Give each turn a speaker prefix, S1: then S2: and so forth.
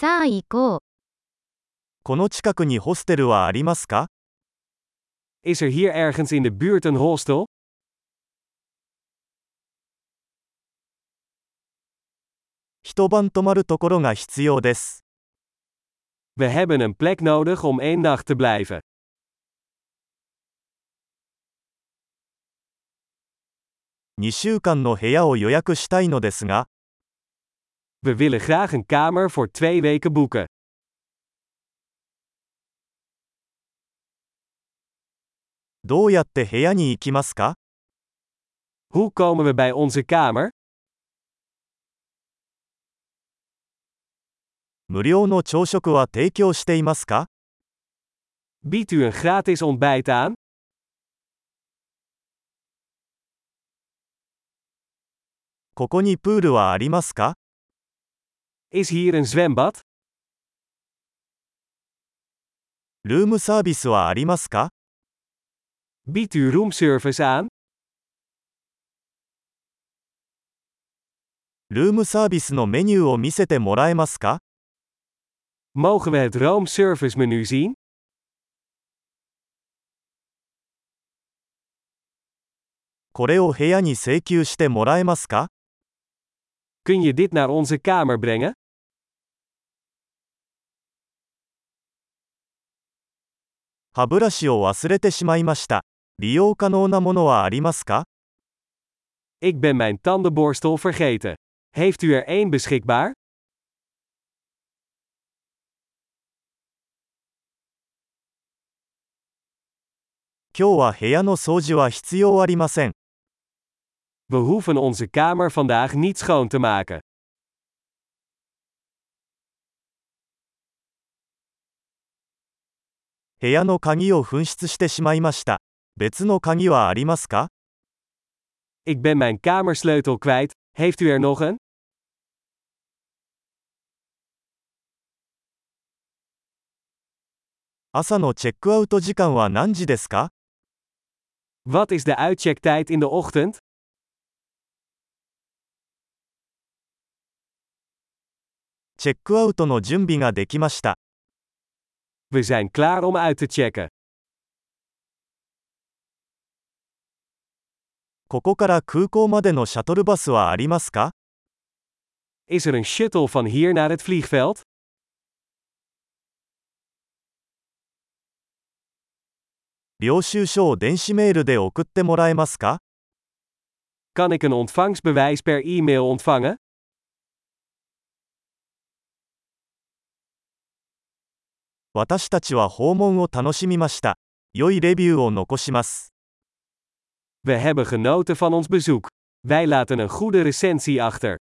S1: さあ行こう。
S2: この近くにホステルはありますか
S3: Is er hier ergens in de buurt een hostel?
S2: 一晩泊まるところが必要です。
S3: We hebben een plek nodig om één nacht te blijven.
S2: 2週間の部屋を予約したいのですが、
S3: We willen graag een kamer voor twee weken boeken.
S2: どうやって部屋に行きますか
S3: Hoe komen we bij onze kamer?
S2: 無料の朝食は提供していますか
S3: Biedt u een gratis ontbijt aan?
S2: ここにプールはありますか
S3: Is hier een zwembad?
S2: ルームサービスはありますか
S3: Biedt u roomservice aan?
S2: ルームサービスのメニューを見せてもらえますか
S3: Mogen we het roomservice menu zien?
S2: これを部屋に請求してもらえますか
S3: Kun je dit naar onze kamer brengen?
S2: 歯ブラシを忘れてしまいました。利用可能なものはありますか
S3: Ik ben mijn tandenborstel vergeten. Heeft u er één beschikbaar?
S2: 今日は部屋の掃除は必要ありません。
S3: We hoeven onze kamer vandaag niet schoon te maken.
S2: 部屋の鍵を紛失してしまいました。別の鍵はありますか
S3: Ik ben mijn kamersleutel kwijt. Heeft u er nog een?
S2: 朝のチェックアウト時間は何時ですか
S3: Wat is de uitchecktijd in de ochtend?
S2: チェックアウトの準備ができました。
S3: We zijn klaar om uit te checken.
S2: ここから空港までのシャトルバスはありますか
S3: Is er een shuttle van hier naar het vliegveld?
S2: 領収書を電子メールで送ってもらえますか
S3: Kan ik een ontvangstbewijs per e-mail ontvangen?
S2: 私たちは訪問を楽しみました。良いレビューを残します。
S3: We hebben genoten van ons bezoek. Wij laten een goede recensie achter.